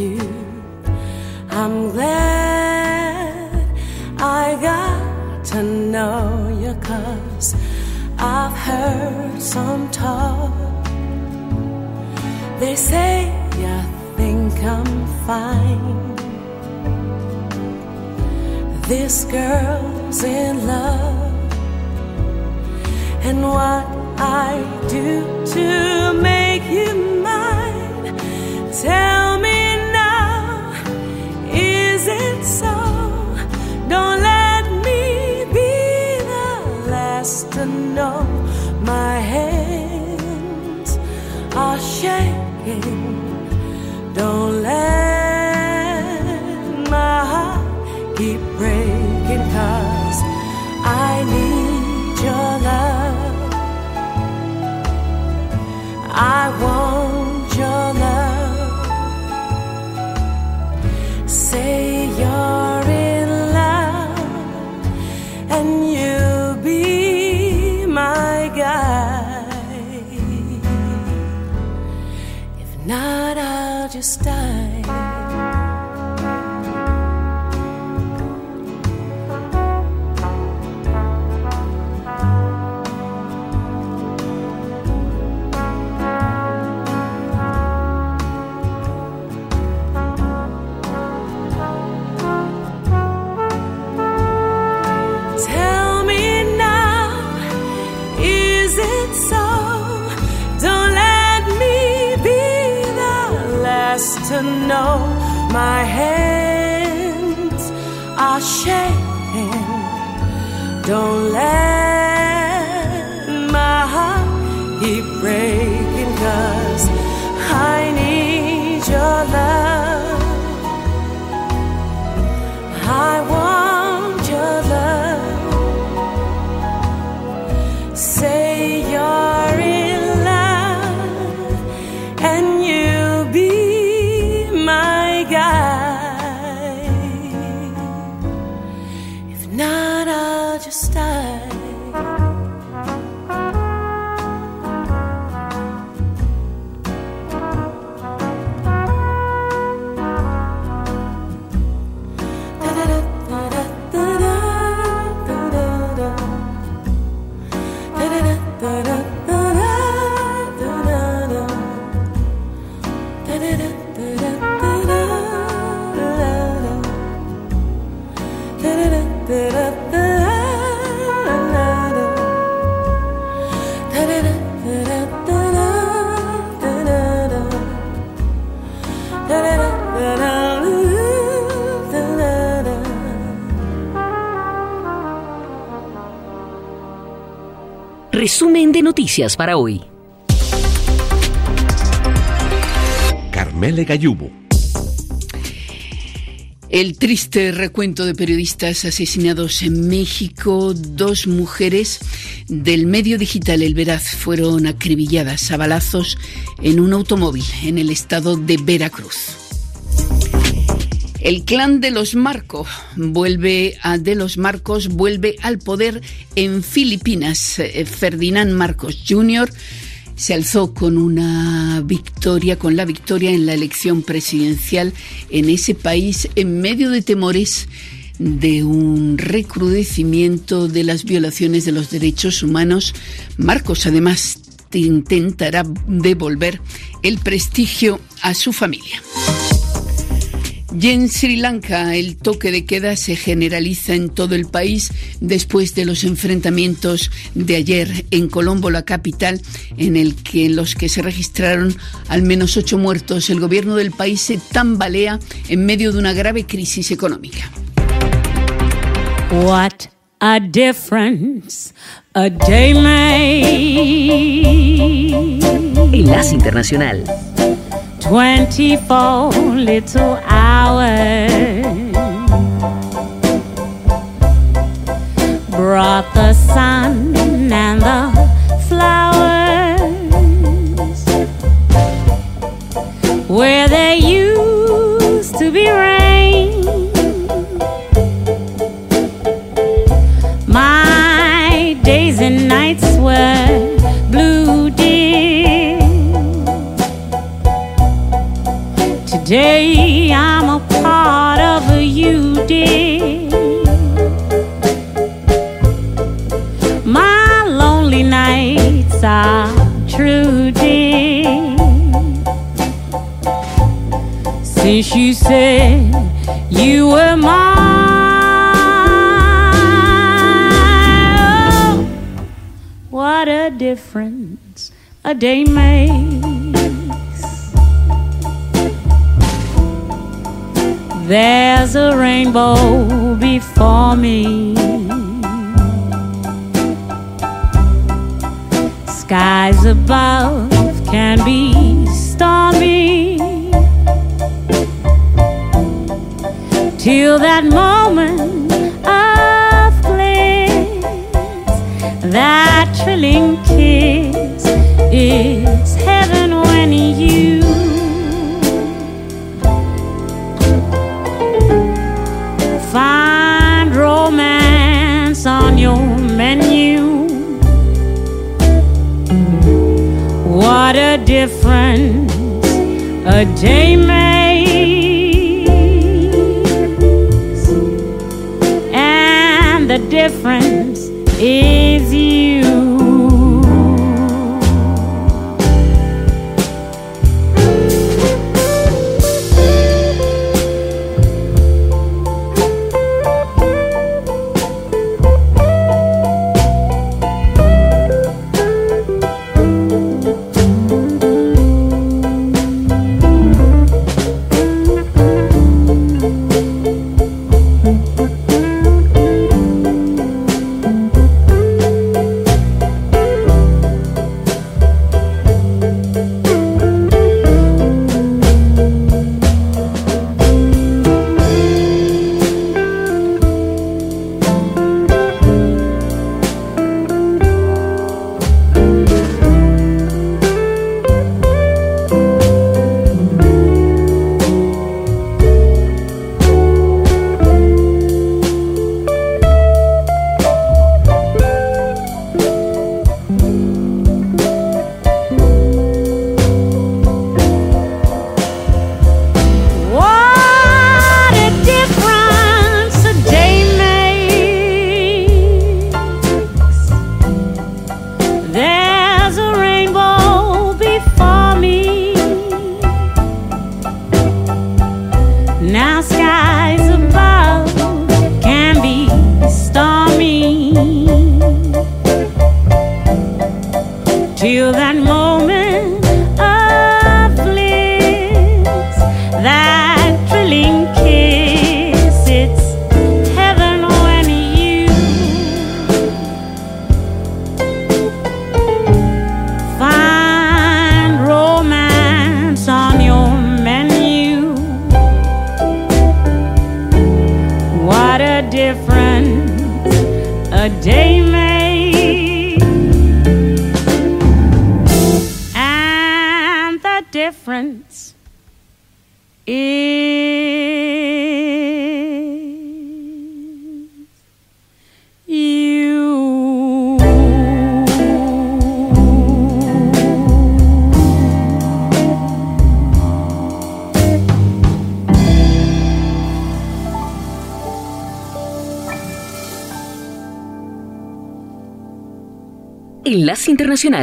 you. I'm glad I got to know you, cause I've heard some talk. They say you think I'm fine. This girl's in love, and what I do to make you mine. Tell it so? Don't let me be the last to know. My hands are shaking. Don't let my heart keep breaking, cause I need your love. I want. just done. My hands are shaking. Don't let my heart keep breaking, cause Resumen de noticias para hoy. Carmele Gallubo. El triste recuento de periodistas asesinados en México, dos mujeres del medio digital El Veraz fueron acribilladas a balazos en un automóvil en el estado de Veracruz. El clan de los Marcos vuelve de los Marcos vuelve al poder en Filipinas. Eh, Ferdinand Marcos Jr. se alzó con una victoria, con la victoria en la elección presidencial en ese país en medio de temores de un recrudecimiento de las violaciones de los derechos humanos. Marcos además intentará devolver el prestigio a su familia. Y en Sri Lanka el toque de queda se generaliza en todo el país después de los enfrentamientos de ayer en Colombo, la capital, en el que en los que se registraron al menos ocho muertos. El gobierno del país se tambalea en medio de una grave crisis económica. What a difference a day Enlace Internacional. 24 little hours brought the sun and the flowers where there used to be rain. My days and nights were Today I'm a part of you, dear. My lonely nights are true, dear. Since you said you were mine, oh, what a difference a day makes. There's a rainbow before me. Skies above can be stormy. Till that moment of bliss, that thrilling kiss is difference a day makes, and the difference is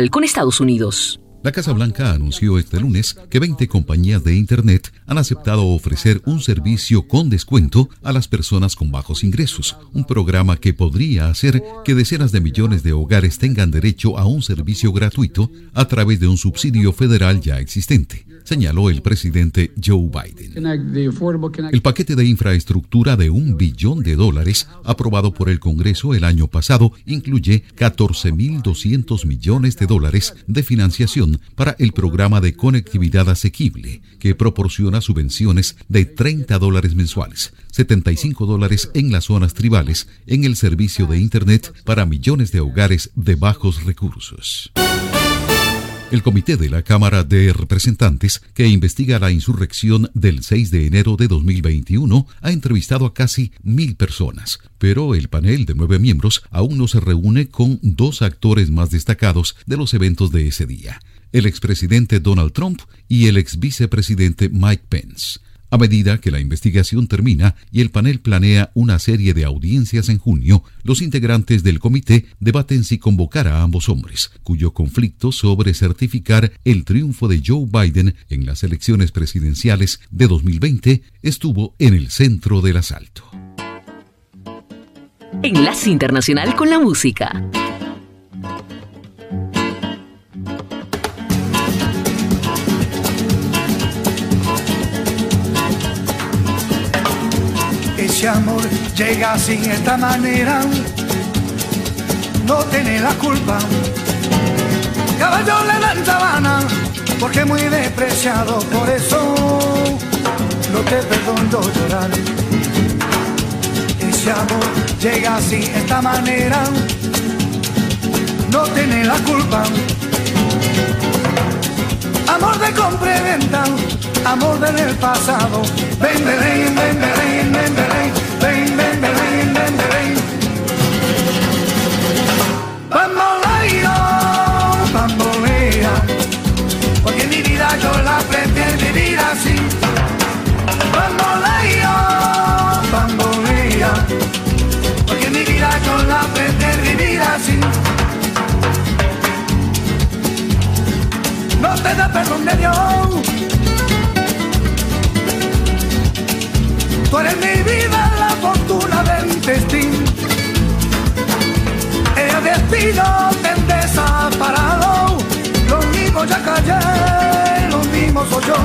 Con Estados Unidos. La Casa Blanca anunció este lunes que 20 compañías de Internet han aceptado ofrecer un servicio con descuento a las personas con bajos ingresos, un programa que podría hacer que decenas de millones de hogares tengan derecho a un servicio gratuito a través de un subsidio federal ya existente, señaló el presidente Joe Biden. El paquete de infraestructura de un billón de dólares aprobado por el Congreso el año pasado incluye 14.200 millones de dólares de financiación para el programa de conectividad asequible, que proporciona subvenciones de 30 dólares mensuales, 75 dólares en las zonas tribales, en el servicio de Internet para millones de hogares de bajos recursos. El comité de la Cámara de Representantes, que investiga la insurrección del 6 de enero de 2021, ha entrevistado a casi mil personas, pero el panel de nueve miembros aún no se reúne con dos actores más destacados de los eventos de ese día, el expresidente Donald Trump y el ex vicepresidente Mike Pence. A medida que la investigación termina y el panel planea una serie de audiencias en junio, los integrantes del comité debaten si convocar a ambos hombres, cuyo conflicto sobre certificar el triunfo de Joe Biden en las elecciones presidenciales de 2020 estuvo en el centro del asalto. Enlace Internacional con la Música. Ese amor llega de esta manera, no tiene la culpa. Caballo le dan sabana, porque muy despreciado, por eso no te perdono llorar. Ese amor llega así de esta manera, no tiene la culpa. Amor de compra y venta, amor del pasado. Ven, ven, ven, ven, ven, ven, yo la prefiero vivir así. Bamboleo, bambolea, porque mi vida yo la prefiero vivir así. no te da perdón de Dios. Tú eres mi vida, la fortuna del destino. El destino soy yo.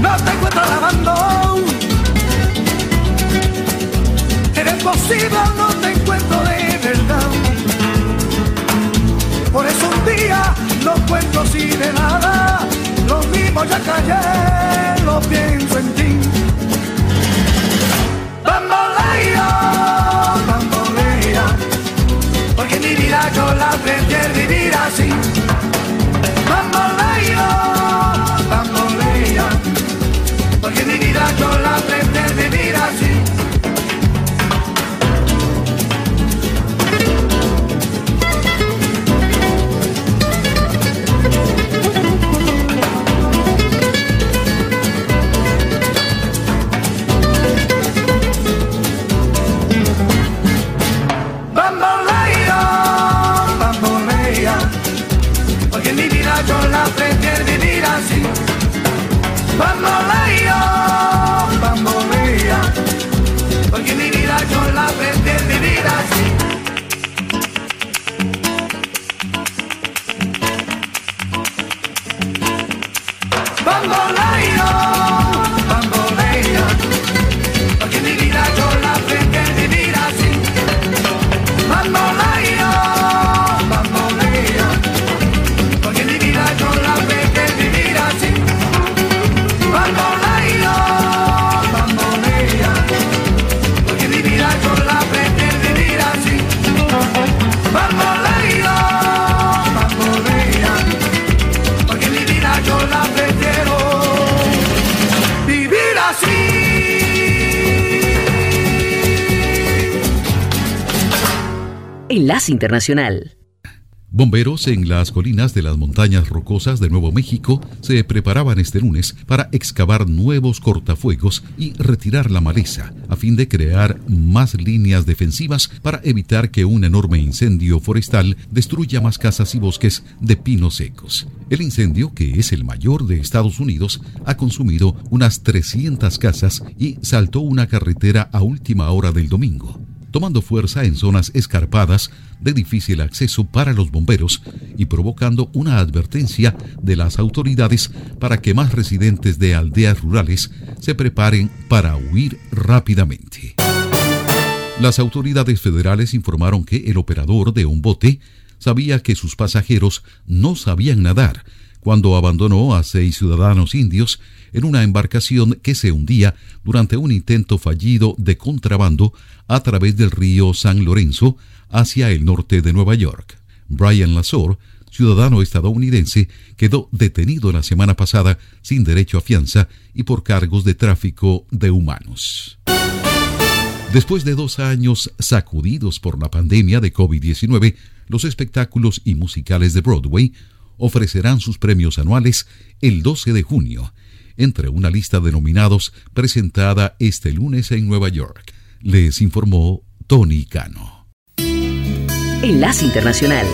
No te encuentro lavando. Eres posible, no te encuentro de verdad. Por eso un día no cuento así de nada. Lo mismo ya callé, lo pienso en ti. Bambolea, bambolea, porque mi vida yo la prefiero vivir así. son las Internacional. Bomberos en las colinas de las montañas rocosas de Nuevo México se preparaban este lunes para excavar nuevos cortafuegos y retirar la maleza, a fin de crear más líneas defensivas para evitar que un enorme incendio forestal destruya más casas y bosques de pinos secos. El incendio, que es el mayor de Estados Unidos, ha consumido unas 300 casas y saltó una carretera a última hora del domingo tomando fuerza en zonas escarpadas de difícil acceso para los bomberos y provocando una advertencia de las autoridades para que más residentes de aldeas rurales se preparen para huir rápidamente. Las autoridades federales informaron que el operador de un bote sabía que sus pasajeros no sabían nadar cuando abandonó a seis ciudadanos indios en una embarcación que se hundía durante un intento fallido de contrabando a través del río San Lorenzo hacia el norte de Nueva York. Brian Lazor, ciudadano estadounidense, quedó detenido la semana pasada sin derecho a fianza y por cargos de tráfico de humanos. Después de dos años sacudidos por la pandemia de COVID-19, los espectáculos y musicales de Broadway ofrecerán sus premios anuales el 12 de junio, entre una lista de nominados presentada este lunes en Nueva York. Les informó Tony Cano. Enlace Internacional.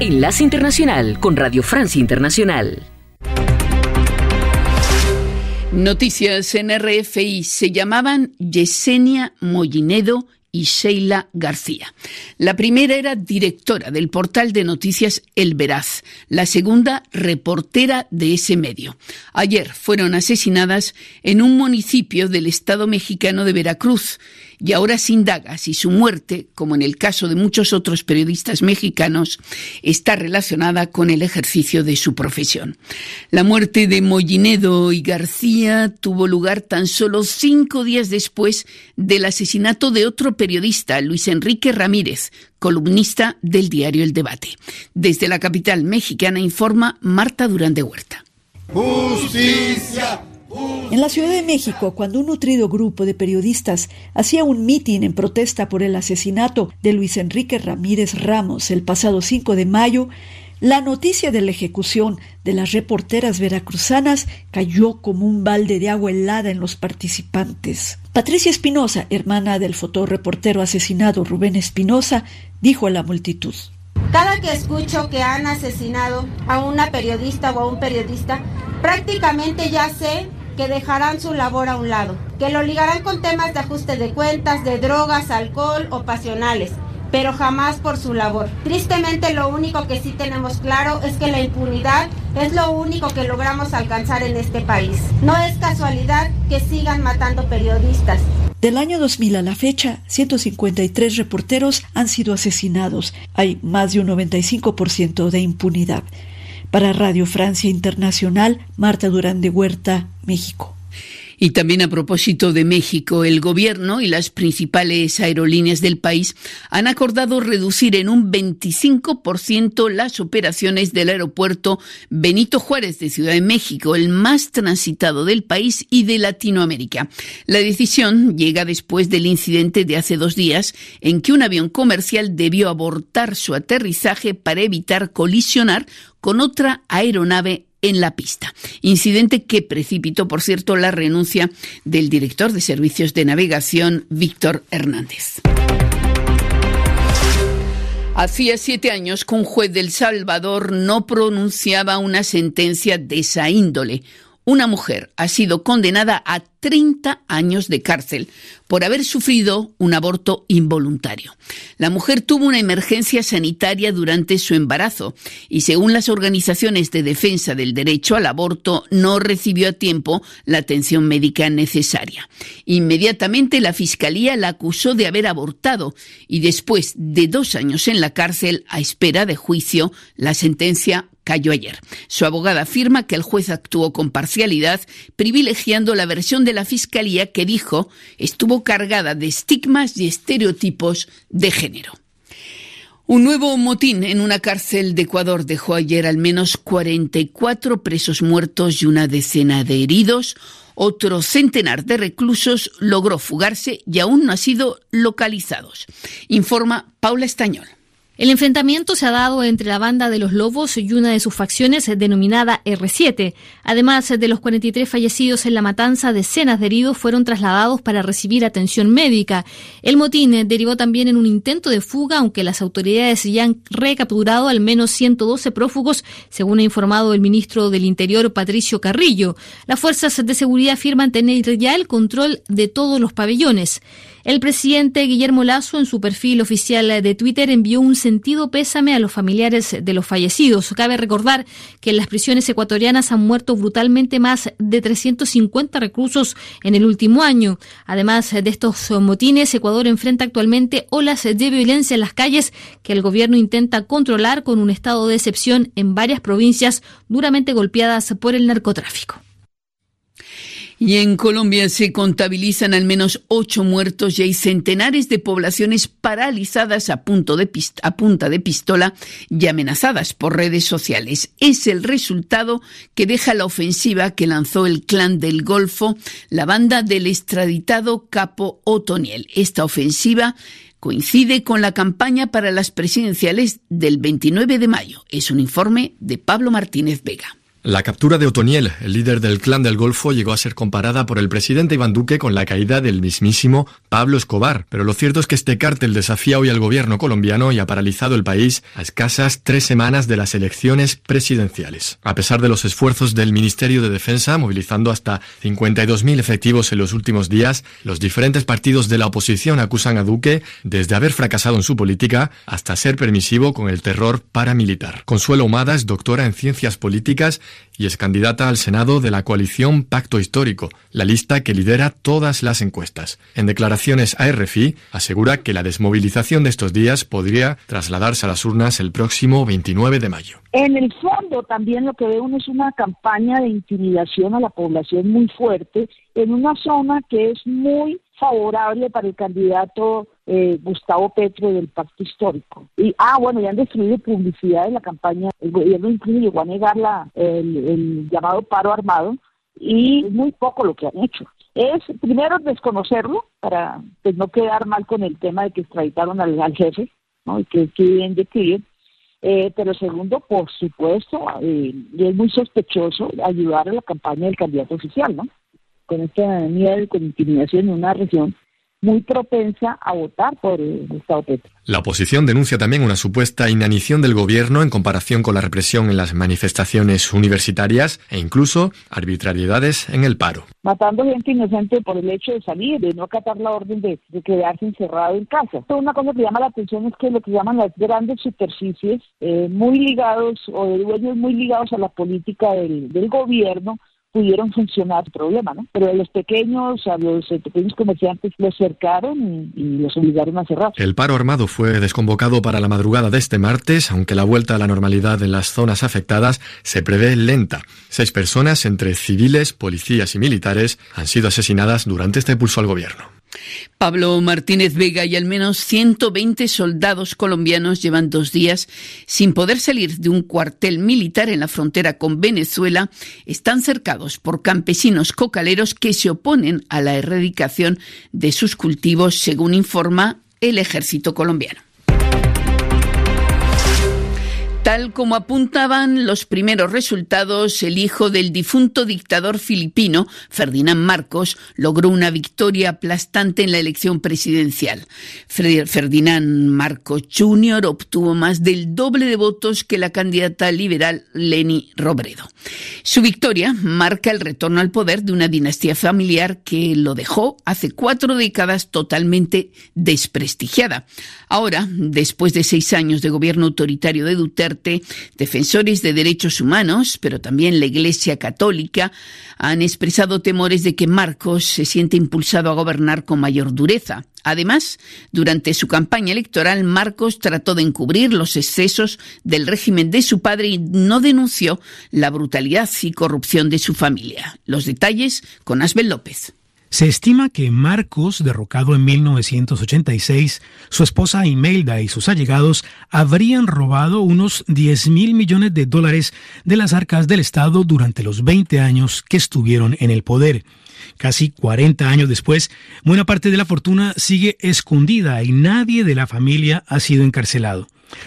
Enlace Internacional con Radio Francia Internacional. Noticias en RFI se llamaban Yesenia Mollinedo y Sheila García. La primera era directora del portal de noticias El Veraz, la segunda reportera de ese medio. Ayer fueron asesinadas en un municipio del estado mexicano de Veracruz y ahora se indaga si su muerte, como en el caso de muchos otros periodistas mexicanos, está relacionada con el ejercicio de su profesión. La muerte de Mollinedo y García tuvo lugar tan solo cinco días después del asesinato de otro periodista, Luis Enrique Ramírez, columnista del diario El Debate. Desde la capital mexicana informa Marta Durán de Huerta. Justicia en la Ciudad de México, cuando un nutrido grupo de periodistas hacía un mitin en protesta por el asesinato de Luis Enrique Ramírez Ramos el pasado 5 de mayo, la noticia de la ejecución de las reporteras veracruzanas cayó como un balde de agua helada en los participantes. Patricia Espinosa, hermana del fotoreportero asesinado Rubén Espinosa, dijo a la multitud. Cada que escucho que han asesinado a una periodista o a un periodista, prácticamente ya sé que dejarán su labor a un lado, que lo ligarán con temas de ajuste de cuentas, de drogas, alcohol o pasionales, pero jamás por su labor. Tristemente lo único que sí tenemos claro es que la impunidad es lo único que logramos alcanzar en este país. No es casualidad que sigan matando periodistas. Del año 2000 a la fecha, 153 reporteros han sido asesinados. Hay más de un 95% de impunidad. Para Radio Francia Internacional, Marta Durán de Huerta, México. Y también a propósito de México, el gobierno y las principales aerolíneas del país han acordado reducir en un 25% las operaciones del aeropuerto Benito Juárez de Ciudad de México, el más transitado del país y de Latinoamérica. La decisión llega después del incidente de hace dos días en que un avión comercial debió abortar su aterrizaje para evitar colisionar con otra aeronave en la pista. Incidente que precipitó, por cierto, la renuncia del director de servicios de navegación, Víctor Hernández. Hacía siete años que un juez del Salvador no pronunciaba una sentencia de esa índole. Una mujer ha sido condenada a 30 años de cárcel por haber sufrido un aborto involuntario. La mujer tuvo una emergencia sanitaria durante su embarazo y según las organizaciones de defensa del derecho al aborto no recibió a tiempo la atención médica necesaria. Inmediatamente la fiscalía la acusó de haber abortado y después de dos años en la cárcel a espera de juicio la sentencia cayó ayer. Su abogada afirma que el juez actuó con parcialidad, privilegiando la versión de la Fiscalía que dijo estuvo cargada de estigmas y estereotipos de género. Un nuevo motín en una cárcel de Ecuador dejó ayer al menos 44 presos muertos y una decena de heridos. Otro centenar de reclusos logró fugarse y aún no han sido localizados. Informa Paula Estañol. El enfrentamiento se ha dado entre la banda de los Lobos y una de sus facciones denominada R7. Además de los 43 fallecidos en la matanza, decenas de heridos fueron trasladados para recibir atención médica. El motín derivó también en un intento de fuga, aunque las autoridades ya han recapturado al menos 112 prófugos, según ha informado el ministro del Interior Patricio Carrillo. Las fuerzas de seguridad afirman tener ya el control de todos los pabellones. El presidente Guillermo Lazo en su perfil oficial de Twitter envió un sentido pésame a los familiares de los fallecidos. Cabe recordar que en las prisiones ecuatorianas han muerto brutalmente más de 350 reclusos en el último año. Además de estos motines, Ecuador enfrenta actualmente olas de violencia en las calles que el gobierno intenta controlar con un estado de excepción en varias provincias duramente golpeadas por el narcotráfico. Y en Colombia se contabilizan al menos ocho muertos y hay centenares de poblaciones paralizadas a, punto de a punta de pistola y amenazadas por redes sociales. Es el resultado que deja la ofensiva que lanzó el clan del Golfo, la banda del extraditado Capo Otoniel. Esta ofensiva coincide con la campaña para las presidenciales del 29 de mayo. Es un informe de Pablo Martínez Vega. La captura de Otoniel, el líder del clan del Golfo, llegó a ser comparada por el presidente Iván Duque con la caída del mismísimo Pablo Escobar, pero lo cierto es que este cártel desafía hoy al gobierno colombiano y ha paralizado el país a escasas tres semanas de las elecciones presidenciales. A pesar de los esfuerzos del Ministerio de Defensa, movilizando hasta 52.000 efectivos en los últimos días, los diferentes partidos de la oposición acusan a Duque desde haber fracasado en su política hasta ser permisivo con el terror paramilitar. Consuelo Humada es doctora en ciencias políticas y es candidata al Senado de la coalición Pacto Histórico, la lista que lidera todas las encuestas. En declaraciones a RFI, asegura que la desmovilización de estos días podría trasladarse a las urnas el próximo 29 de mayo. En el fondo, también lo que veo es una campaña de intimidación a la población muy fuerte en una zona que es muy favorable para el candidato eh, Gustavo Petro del Pacto Histórico. Y, ah, bueno, ya han destruido publicidad de la campaña, el gobierno incluso llegó a negar la, el, llamado paro armado y es muy poco lo que han hecho. Es primero desconocerlo para pues, no quedar mal con el tema de que extraditaron al, jefe, ¿no? y que, que bien eh, pero segundo, por supuesto, eh, es muy sospechoso ayudar a la campaña del candidato oficial, ¿no? Con esta miedo con intimidación en una región muy propensa a votar por el Estado Petro. La oposición denuncia también una supuesta inanición del gobierno en comparación con la represión en las manifestaciones universitarias e incluso arbitrariedades en el paro. Matando gente inocente por el hecho de salir, de no acatar la orden de, quedarse encerrado en casa. Una cosa que llama la atención es que lo que llaman las grandes superficies, eh, muy ligados o de dueños muy ligados a la política del, del gobierno, pudieron funcionar el problema, ¿no? Pero a los pequeños, a los eh, pequeños comerciantes los cercaron y, los obligaron a cerrar. El paro armado fue desconvocado para la madrugada de este martes, aunque la vuelta a la normalidad en las zonas afectadas se prevé lenta. Seis personas, entre civiles, policías y militares, han sido asesinadas durante este pulso al gobierno. Pablo Martínez Vega y al menos 120 soldados colombianos llevan dos días sin poder salir de un cuartel militar en la frontera con Venezuela. Están cercados por campesinos cocaleros que se oponen a la erradicación de sus cultivos, según informa el ejército colombiano. Tal como apuntaban los primeros resultados, el hijo del difunto dictador filipino, Ferdinand Marcos, logró una victoria aplastante en la elección presidencial. Ferdinand Marcos Jr. obtuvo más del doble de votos que la candidata liberal Leni Robredo. Su victoria marca el retorno al poder de una dinastía familiar que lo dejó hace cuatro décadas totalmente desprestigiada. Ahora, después de seis años de gobierno autoritario de Duterte, defensores de derechos humanos, pero también la Iglesia Católica, han expresado temores de que Marcos se siente impulsado a gobernar con mayor dureza. Además, durante su campaña electoral, Marcos trató de encubrir los excesos del régimen de su padre y no denunció la brutalidad y corrupción de su familia. Los detalles con Asbel López. Se estima que Marcos, derrocado en 1986, su esposa Imelda y sus allegados habrían robado unos 10 mil millones de dólares de las arcas del Estado durante los 20 años que estuvieron en el poder. Casi 40 años después, buena parte de la fortuna sigue escondida y nadie de la familia ha sido encarcelado.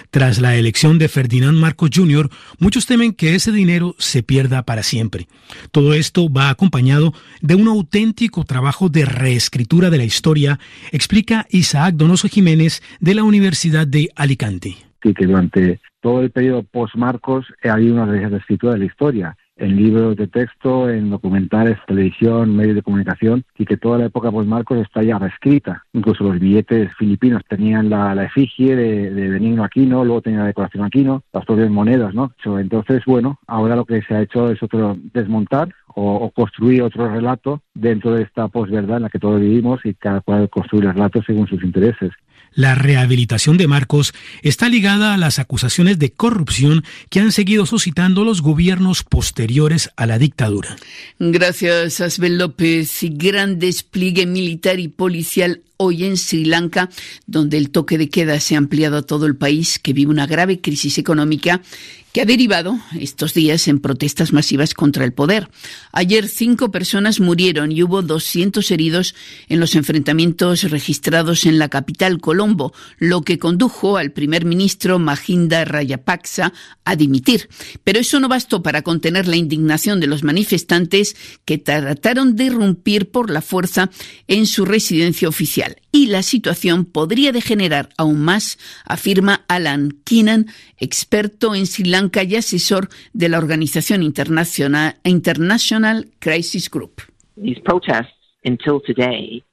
Tras la elección de Ferdinand Marcos Jr., muchos temen que ese dinero se pierda para siempre. Todo esto va acompañado de un auténtico trabajo de reescritura de la historia, explica Isaac Donoso Jiménez de la Universidad de Alicante. que durante todo el periodo post-Marcos ha habido una reescritura de la historia en libros de texto, en documentales, televisión, medios de comunicación, y que toda la época post-Marcos está ya reescrita. Incluso los billetes filipinos tenían la, efigie de, de, Benigno Aquino, luego tenían la decoración Aquino, las propias monedas, ¿no? Entonces, bueno, ahora lo que se ha hecho es otro desmontar o, construir otro relato dentro de esta posverdad en la que todos vivimos y cada cual construye el relato según sus intereses. La rehabilitación de Marcos está ligada a las acusaciones de corrupción que han seguido suscitando los gobiernos posteriores a la dictadura. Gracias, Asbel López. Y gran despliegue militar y policial hoy en Sri Lanka, donde el toque de queda se ha ampliado a todo el país, que vive una grave crisis económica que ha derivado estos días en protestas masivas contra el poder. Ayer cinco personas murieron y hubo 200 heridos en los enfrentamientos registrados en la capital Colombo, lo que condujo al primer ministro Mahinda Rayapaksa a dimitir. Pero eso no bastó para contener la indignación de los manifestantes que trataron de irrumpir por la fuerza en su residencia oficial. Y la situación podría degenerar aún más, afirma Alan Keenan, experto en Sri Lanka y asesor de la organización internacional International Crisis Group. These protests until today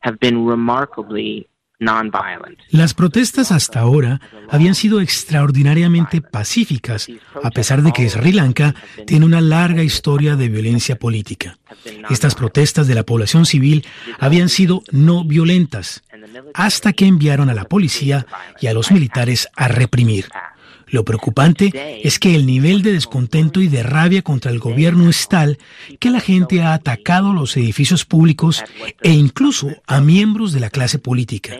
have been remarkably las protestas hasta ahora habían sido extraordinariamente pacíficas, a pesar de que Sri Lanka tiene una larga historia de violencia política. Estas protestas de la población civil habían sido no violentas, hasta que enviaron a la policía y a los militares a reprimir. Lo preocupante es que el nivel de descontento y de rabia contra el gobierno es tal que la gente ha atacado los edificios públicos e incluso a miembros de la clase política.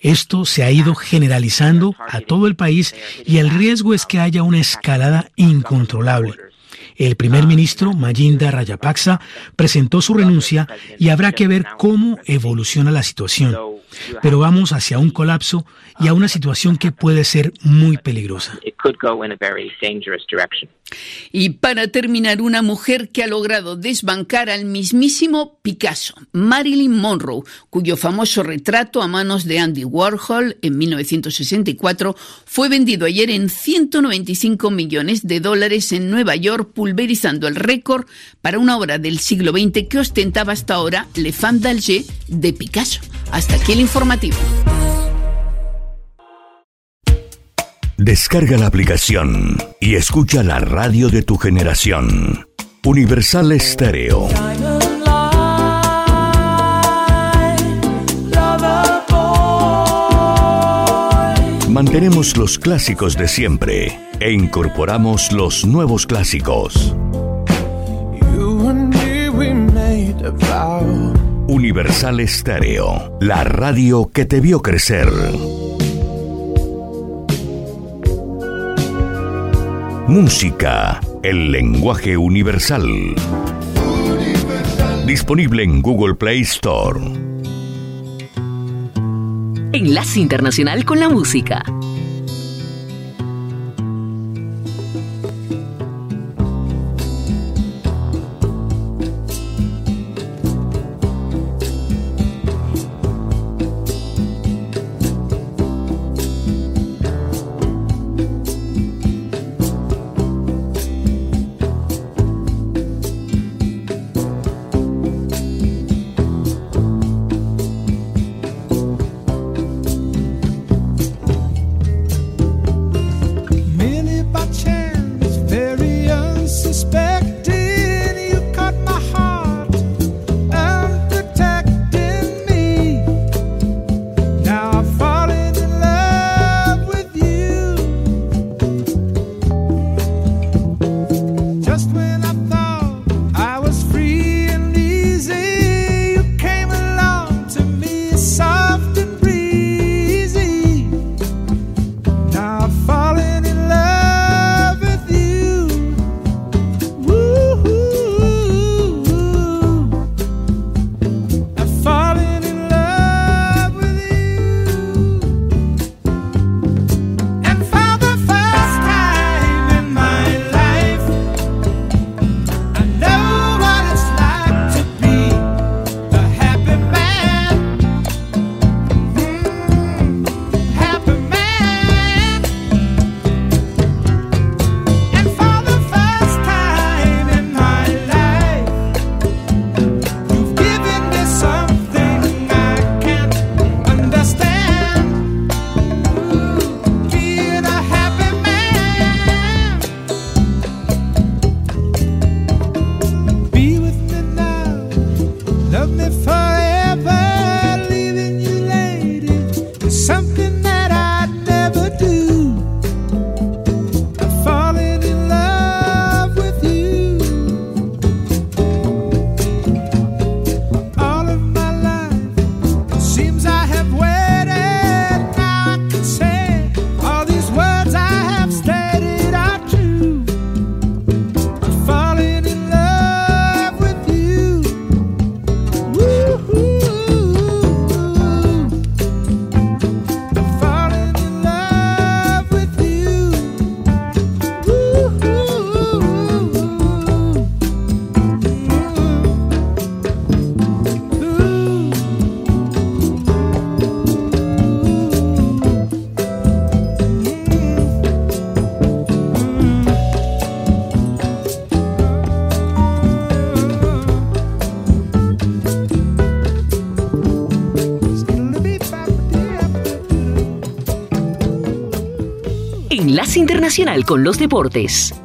Esto se ha ido generalizando a todo el país y el riesgo es que haya una escalada incontrolable. El primer ministro, Mayinda Rayapaksa, presentó su renuncia y habrá que ver cómo evoluciona la situación. Pero vamos hacia un colapso y a una situación que puede ser muy peligrosa. Y para terminar, una mujer que ha logrado desbancar al mismísimo Picasso, Marilyn Monroe, cuyo famoso retrato a manos de Andy Warhol en 1964 fue vendido ayer en 195 millones de dólares en Nueva York, pulverizando el récord para una obra del siglo XX que ostentaba hasta ahora Le Femme d'Alger de Picasso. Hasta aquí el informativo. Descarga la aplicación y escucha la radio de tu generación. Universal Estéreo. Mantenemos los clásicos de siempre e incorporamos los nuevos clásicos. Universal Estéreo, la radio que te vio crecer. Música, el lenguaje universal. Disponible en Google Play Store. Enlace Internacional con la Música. Internacional con los Deportes.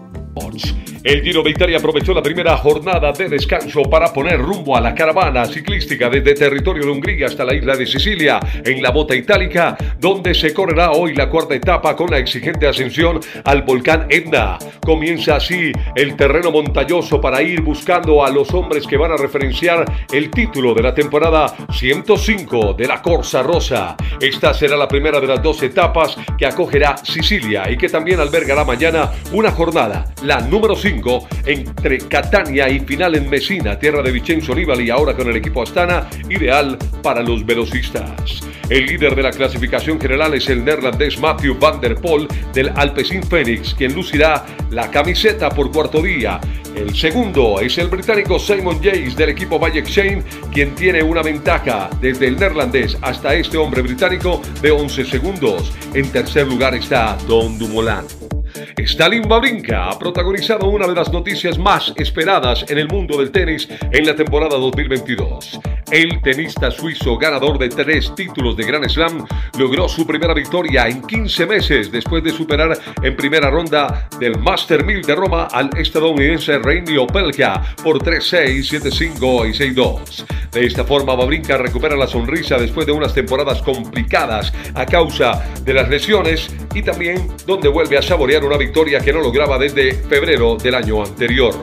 El Giro de Italia aprovechó la primera jornada de descanso para poner rumbo a la caravana ciclística desde territorio de Hungría hasta la isla de Sicilia en la bota itálica, donde se correrá hoy la cuarta etapa con la exigente ascensión al volcán Etna. Comienza así el terreno montañoso para ir buscando a los hombres que van a referenciar el título de la temporada 105 de la Corsa Rosa. Esta será la primera de las dos etapas que acogerá Sicilia y que también albergará mañana una jornada, la número 5 entre Catania y final en Messina, tierra de Vincenzo Nibali, ahora con el equipo Astana, ideal para los velocistas. El líder de la clasificación general es el neerlandés Matthew van der Poel del Alpecin Phoenix, quien lucirá la camiseta por cuarto día. El segundo es el británico Simon Yates del equipo Valle Shane, quien tiene una ventaja desde el neerlandés hasta este hombre británico de 11 segundos. En tercer lugar está Don Dumoulin. Stalin Babrinka ha protagonizado una de las noticias más esperadas en el mundo del tenis en la temporada 2022. El tenista suizo ganador de tres títulos de Grand Slam logró su primera victoria en 15 meses después de superar en primera ronda del Master 1000 de Roma al estadounidense Reini Opelka por 3-6, 7-5 y 6-2. De esta forma, Babrinka recupera la sonrisa después de unas temporadas complicadas a causa de las lesiones y también donde vuelve a saborear una victoria que no lograba desde febrero del año anterior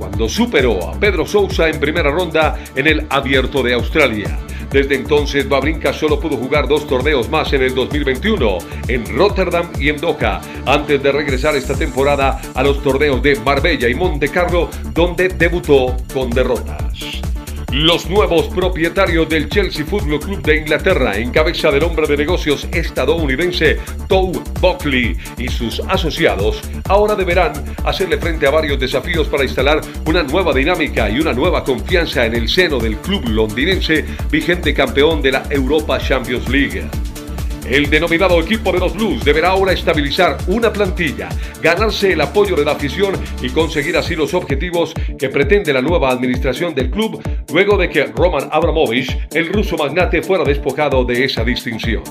cuando superó a Pedro Sousa en primera ronda en el Abierto de Australia. Desde entonces, Babrinka solo pudo jugar dos torneos más en el 2021, en Rotterdam y en Doha, antes de regresar esta temporada a los torneos de Marbella y Monte Carlo, donde debutó con derrotas. Los nuevos propietarios del Chelsea Football Club de Inglaterra, en cabeza del hombre de negocios estadounidense Tow Buckley y sus asociados, ahora deberán hacerle frente a varios desafíos para instalar una nueva dinámica y una nueva confianza en el seno del club londinense, vigente campeón de la Europa Champions League. El denominado equipo de los Blues deberá ahora estabilizar una plantilla, ganarse el apoyo de la afición y conseguir así los objetivos que pretende la nueva administración del club luego de que Roman Abramovich, el ruso magnate, fuera despojado de esa distinción.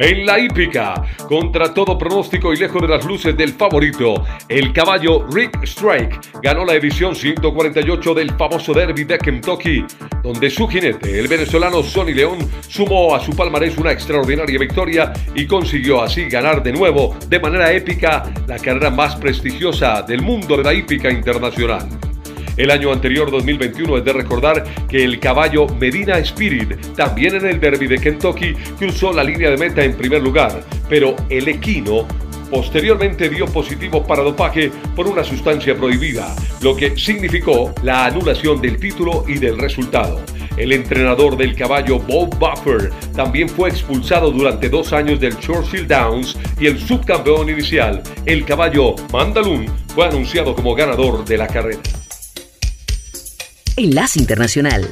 En la hípica, contra todo pronóstico y lejos de las luces del favorito, el caballo Rick Strike ganó la edición 148 del famoso Derby de Kentucky, donde su jinete, el venezolano Sonny León, sumó a su palmarés una extraordinaria victoria y consiguió así ganar de nuevo, de manera épica, la carrera más prestigiosa del mundo de la hípica internacional. El año anterior, 2021, es de recordar que el caballo Medina Spirit, también en el derby de Kentucky, cruzó la línea de meta en primer lugar, pero el equino posteriormente dio positivo para dopaje por una sustancia prohibida, lo que significó la anulación del título y del resultado. El entrenador del caballo Bob Buffer también fue expulsado durante dos años del Churchill Downs y el subcampeón inicial, el caballo Mandalun, fue anunciado como ganador de la carrera. Enlace Internacional.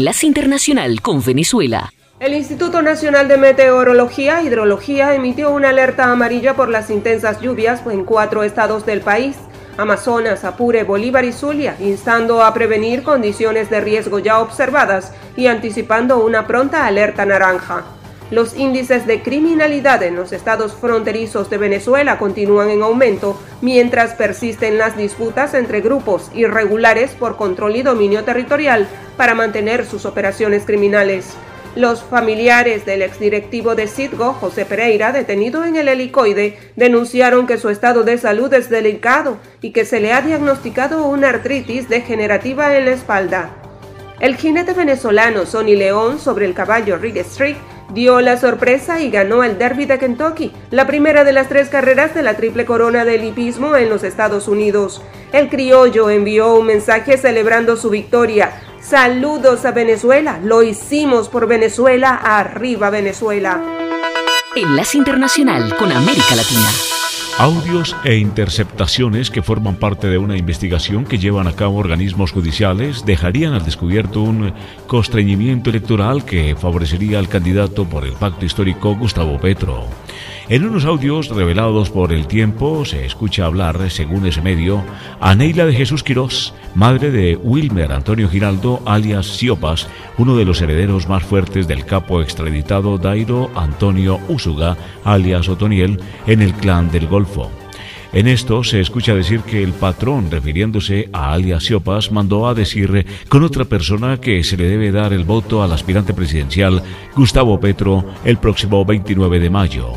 Enlace Internacional con Venezuela. El Instituto Nacional de Meteorología e Hidrología emitió una alerta amarilla por las intensas lluvias en cuatro estados del país, Amazonas, Apure, Bolívar y Zulia, instando a prevenir condiciones de riesgo ya observadas y anticipando una pronta alerta naranja. Los índices de criminalidad en los estados fronterizos de Venezuela continúan en aumento, mientras persisten las disputas entre grupos irregulares por control y dominio territorial para mantener sus operaciones criminales. Los familiares del exdirectivo de Citgo, José Pereira, detenido en el helicoide, denunciaron que su estado de salud es delicado y que se le ha diagnosticado una artritis degenerativa en la espalda. El jinete venezolano Sonny León sobre el caballo Rig Street dio la sorpresa y ganó el Derby de Kentucky, la primera de las tres carreras de la triple corona del hipismo en los Estados Unidos. El criollo envió un mensaje celebrando su victoria. Saludos a Venezuela, lo hicimos por Venezuela, arriba Venezuela. Enlace Internacional con América Latina. Audios e interceptaciones que forman parte de una investigación que llevan a cabo organismos judiciales dejarían al descubierto un constreñimiento electoral que favorecería al candidato por el pacto histórico Gustavo Petro. En unos audios revelados por El Tiempo se escucha hablar, según ese medio, a Neila de Jesús Quirós, madre de Wilmer Antonio Giraldo, alias Siopas, uno de los herederos más fuertes del capo extraditado Dairo Antonio Usuga, alias Otoniel, en el clan del Golfo. En esto se escucha decir que el patrón, refiriéndose a alias Siopas, mandó a decir con otra persona que se le debe dar el voto al aspirante presidencial Gustavo Petro el próximo 29 de mayo.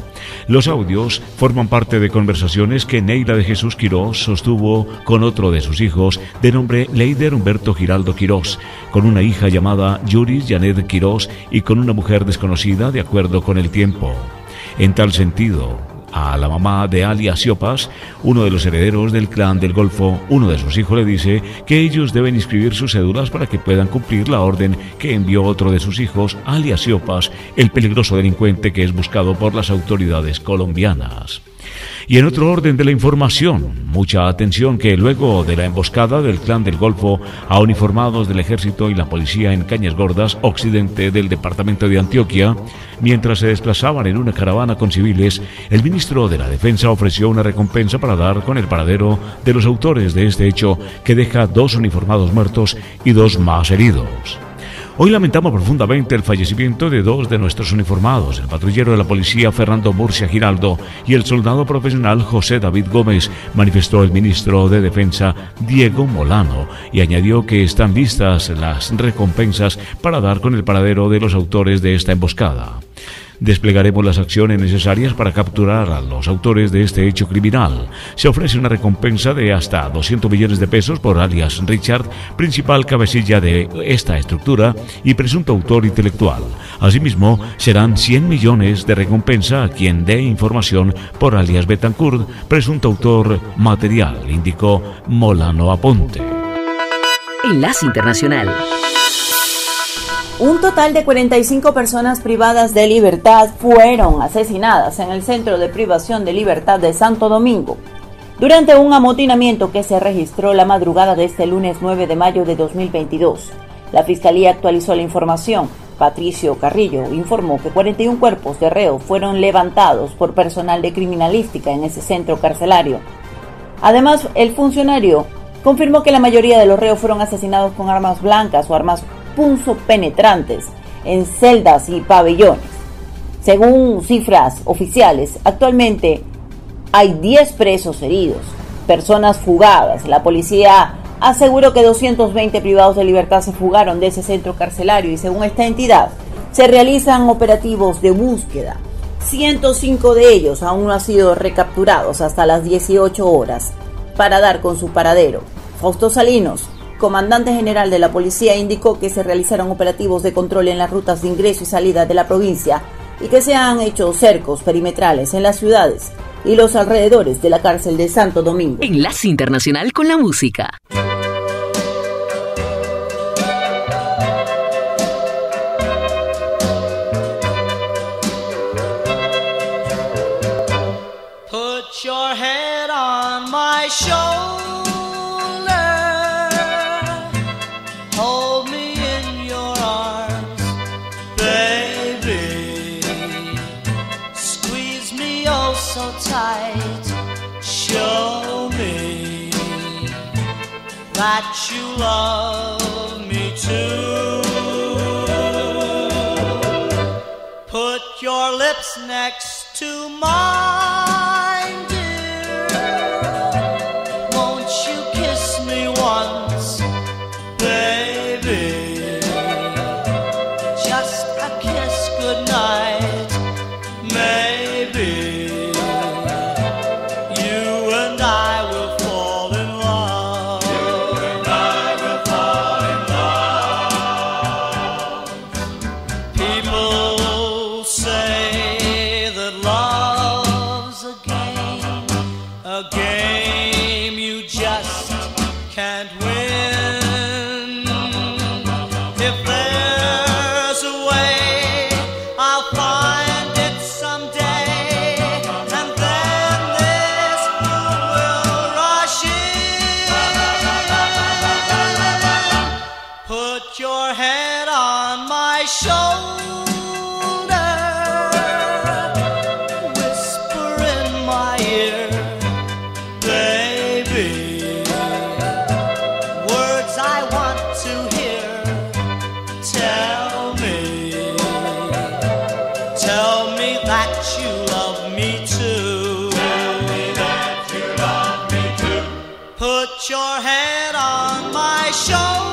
Los audios forman parte de conversaciones que Neila de Jesús Quirós sostuvo con otro de sus hijos, de nombre Leider Humberto Giraldo Quirós, con una hija llamada Yuris Janet Quirós y con una mujer desconocida de acuerdo con el tiempo. En tal sentido, a la mamá de Ali Asiopas, uno de los herederos del clan del Golfo, uno de sus hijos le dice que ellos deben inscribir sus cédulas para que puedan cumplir la orden que envió otro de sus hijos, Ali Asiopas, el peligroso delincuente que es buscado por las autoridades colombianas. Y en otro orden de la información, mucha atención que luego de la emboscada del clan del Golfo a uniformados del ejército y la policía en Cañas Gordas, occidente del departamento de Antioquia, mientras se desplazaban en una caravana con civiles, el ministro de la Defensa ofreció una recompensa para dar con el paradero de los autores de este hecho que deja dos uniformados muertos y dos más heridos. Hoy lamentamos profundamente el fallecimiento de dos de nuestros uniformados, el patrullero de la policía Fernando Murcia Giraldo y el soldado profesional José David Gómez, manifestó el ministro de Defensa Diego Molano y añadió que están listas las recompensas para dar con el paradero de los autores de esta emboscada. Desplegaremos las acciones necesarias para capturar a los autores de este hecho criminal. Se ofrece una recompensa de hasta 200 millones de pesos por alias Richard, principal cabecilla de esta estructura y presunto autor intelectual. Asimismo, serán 100 millones de recompensa a quien dé información por alias Betancourt, presunto autor material, indicó Molano Aponte. Enlace Internacional. Un total de 45 personas privadas de libertad fueron asesinadas en el Centro de Privación de Libertad de Santo Domingo durante un amotinamiento que se registró la madrugada de este lunes 9 de mayo de 2022. La Fiscalía actualizó la información. Patricio Carrillo informó que 41 cuerpos de reo fueron levantados por personal de criminalística en ese centro carcelario. Además, el funcionario confirmó que la mayoría de los reos fueron asesinados con armas blancas o armas punzo penetrantes en celdas y pabellones. Según cifras oficiales, actualmente hay 10 presos heridos, personas fugadas. La policía aseguró que 220 privados de libertad se fugaron de ese centro carcelario y según esta entidad se realizan operativos de búsqueda. 105 de ellos aún no han sido recapturados hasta las 18 horas para dar con su paradero. Fausto Salinos, comandante general de la policía indicó que se realizaron operativos de control en las rutas de ingreso y salida de la provincia y que se han hecho cercos perimetrales en las ciudades y los alrededores de la cárcel de Santo Domingo. Enlace Internacional con la Música. Put your head on my shoulder. Love my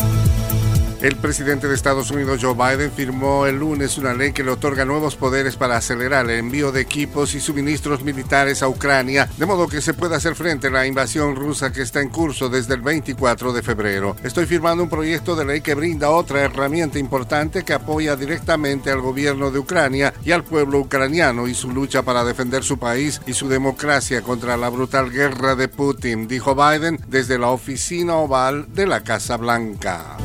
El presidente de Estados Unidos, Joe Biden, firmó el lunes una ley que le otorga nuevos poderes para acelerar el envío de equipos y suministros militares a Ucrania, de modo que se pueda hacer frente a la invasión rusa que está en curso desde el 24 de febrero. Estoy firmando un proyecto de ley que brinda otra herramienta importante que apoya directamente al gobierno de Ucrania y al pueblo ucraniano y su lucha para defender su país y su democracia contra la brutal guerra de Putin, dijo Biden desde la oficina oval de la Casa Blanca.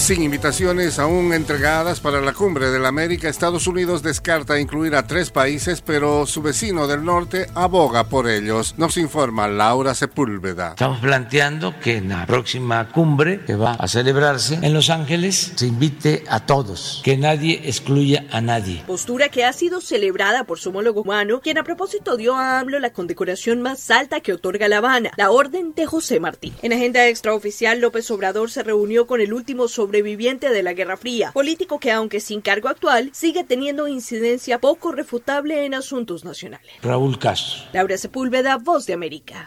Sin invitaciones aún entregadas para la cumbre de la América, Estados Unidos descarta incluir a tres países, pero su vecino del norte aboga por ellos. Nos informa Laura Sepúlveda. Estamos planteando que en la próxima cumbre que va a celebrarse en Los Ángeles se invite a todos, que nadie excluya a nadie. Postura que ha sido celebrada por su homólogo humano, quien a propósito dio a AMLO la condecoración más alta que otorga La Habana, la Orden de José Martí. En agenda extraoficial, López Obrador se reunió con el último sobreviviente de la Guerra Fría, político que aunque sin cargo actual, sigue teniendo incidencia poco refutable en asuntos nacionales. Raúl Castro. Laura Sepúlveda, Voz de América.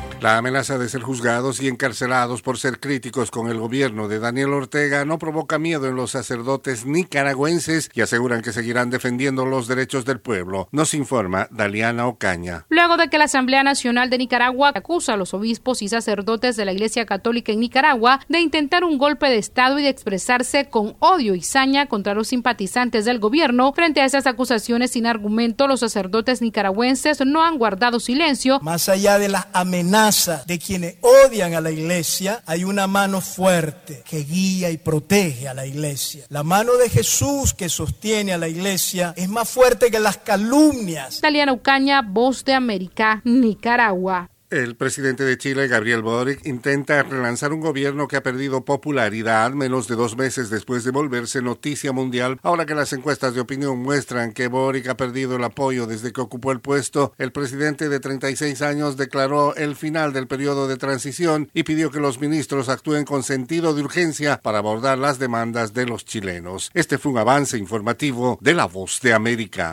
La amenaza de ser juzgados y encarcelados por ser críticos con el gobierno de Daniel Ortega no provoca miedo en los sacerdotes nicaragüenses y aseguran que seguirán defendiendo los derechos del pueblo. Nos informa Daliana Ocaña. Luego de que la Asamblea Nacional de Nicaragua acusa a los obispos y sacerdotes de la Iglesia Católica en Nicaragua de intentar un golpe de Estado y de expresarse con odio y saña contra los simpatizantes del gobierno, frente a esas acusaciones sin argumento, los sacerdotes nicaragüenses no han guardado silencio. Más allá de las amenazas de quienes odian a la iglesia, hay una mano fuerte que guía y protege a la iglesia. La mano de Jesús que sostiene a la iglesia es más fuerte que las calumnias. Daliana Ucaña, Voz de América, Nicaragua. El presidente de Chile, Gabriel Boric, intenta relanzar un gobierno que ha perdido popularidad menos de dos meses después de volverse noticia mundial. Ahora que las encuestas de opinión muestran que Boric ha perdido el apoyo desde que ocupó el puesto, el presidente de 36 años declaró el final del periodo de transición y pidió que los ministros actúen con sentido de urgencia para abordar las demandas de los chilenos. Este fue un avance informativo de La Voz de América.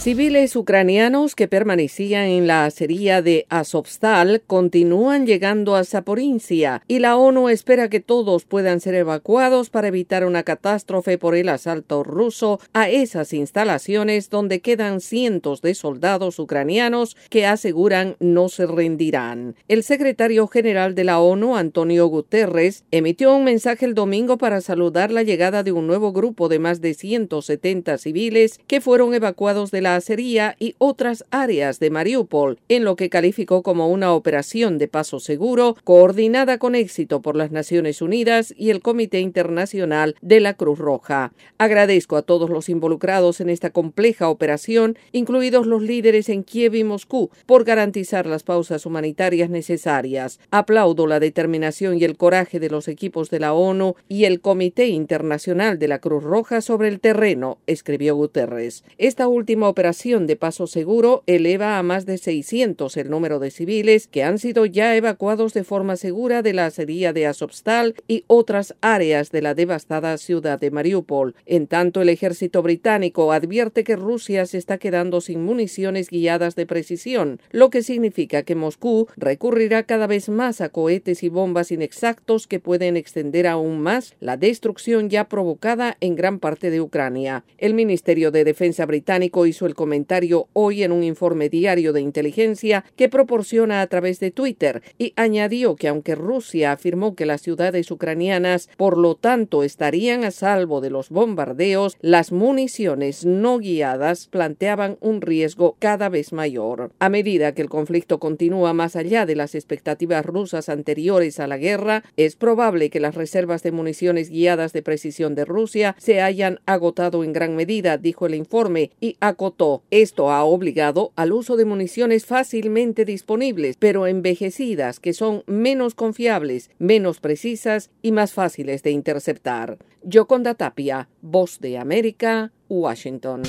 Civiles ucranianos que permanecían en la acería de Azovstal continúan llegando a Zaporizhia y la ONU espera que todos puedan ser evacuados para evitar una catástrofe por el asalto ruso a esas instalaciones donde quedan cientos de soldados ucranianos que aseguran no se rendirán. El secretario general de la ONU, Antonio Guterres, emitió un mensaje el domingo para saludar la llegada de un nuevo grupo de más de 170 civiles que fueron evacuados de la acería y otras áreas de Mariupol, en lo que calificó como una operación de paso seguro coordinada con éxito por las Naciones Unidas y el Comité Internacional de la Cruz Roja. Agradezco a todos los involucrados en esta compleja operación, incluidos los líderes en Kiev y Moscú, por garantizar las pausas humanitarias necesarias. Aplaudo la determinación y el coraje de los equipos de la ONU y el Comité Internacional de la Cruz Roja sobre el terreno, escribió Guterres. Esta última operación operación de paso seguro eleva a más de 600 el número de civiles que han sido ya evacuados de forma segura de la acería de Azovstal y otras áreas de la devastada ciudad de Mariupol. En tanto, el ejército británico advierte que Rusia se está quedando sin municiones guiadas de precisión, lo que significa que Moscú recurrirá cada vez más a cohetes y bombas inexactos que pueden extender aún más la destrucción ya provocada en gran parte de Ucrania. El Ministerio de Defensa británico hizo el comentario hoy en un informe diario de inteligencia que proporciona a través de Twitter y añadió que aunque Rusia afirmó que las ciudades ucranianas por lo tanto estarían a salvo de los bombardeos, las municiones no guiadas planteaban un riesgo cada vez mayor. A medida que el conflicto continúa más allá de las expectativas rusas anteriores a la guerra, es probable que las reservas de municiones guiadas de precisión de Rusia se hayan agotado en gran medida, dijo el informe, y acotó esto ha obligado al uso de municiones fácilmente disponibles, pero envejecidas, que son menos confiables, menos precisas y más fáciles de interceptar. Yoconda Tapia, Voz de América, Washington.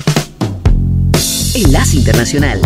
Enlace Internacional.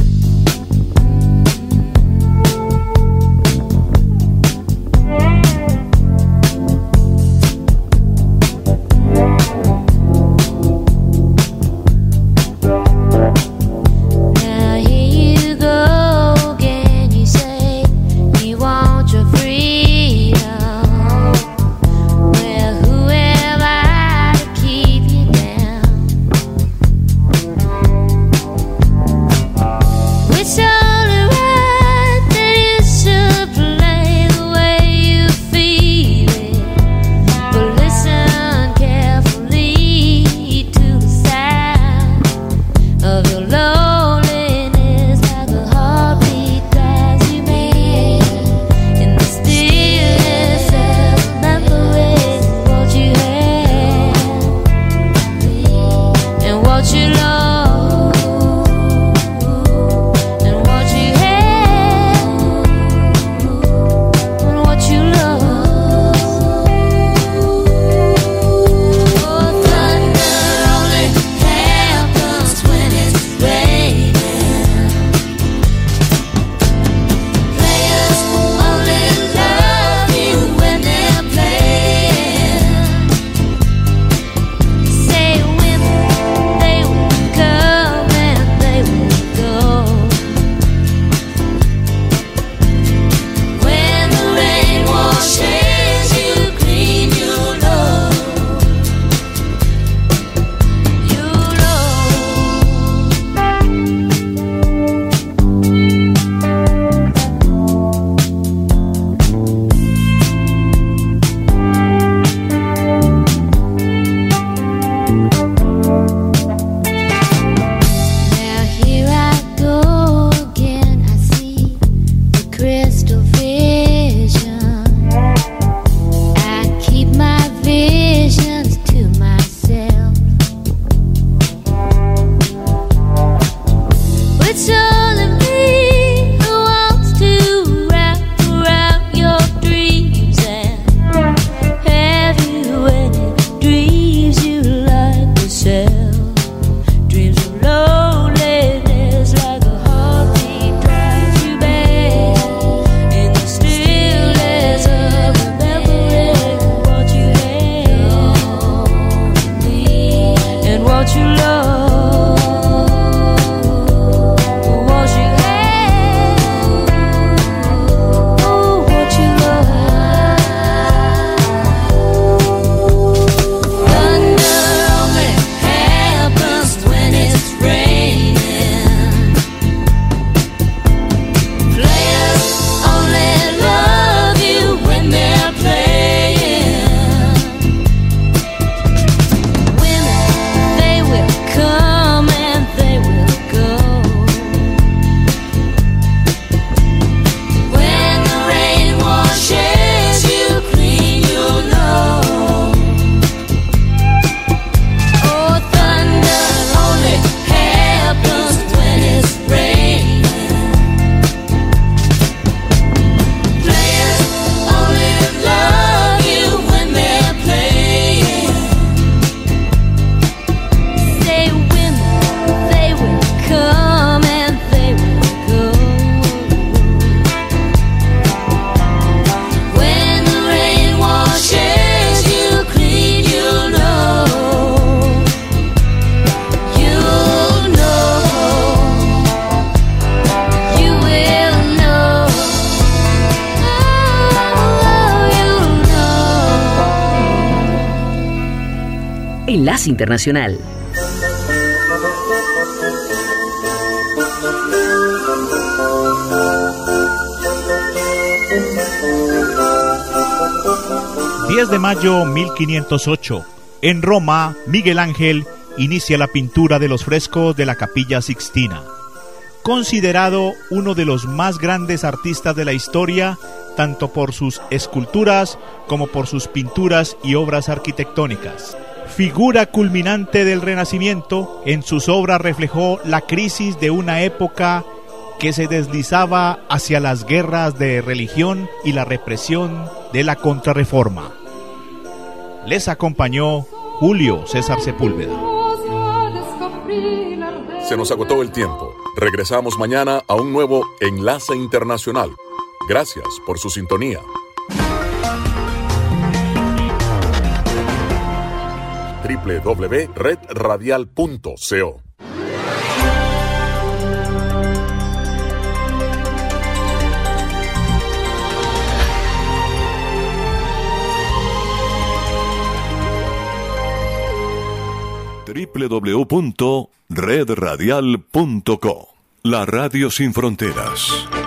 Internacional. ...10 de mayo 1508... ...en Roma, Miguel Ángel... ...inicia la pintura de los frescos de la Capilla Sixtina... ...considerado uno de los más grandes artistas de la historia... ...tanto por sus esculturas... ...como por sus pinturas y obras arquitectónicas figura culminante del Renacimiento, en sus obras reflejó la crisis de una época que se deslizaba hacia las guerras de religión y la represión de la contrarreforma. Les acompañó Julio César Sepúlveda. Se nos agotó el tiempo. Regresamos mañana a un nuevo Enlace Internacional. Gracias por su sintonía. www.redradial.co. www.redradial.co La Radio Sin Fronteras.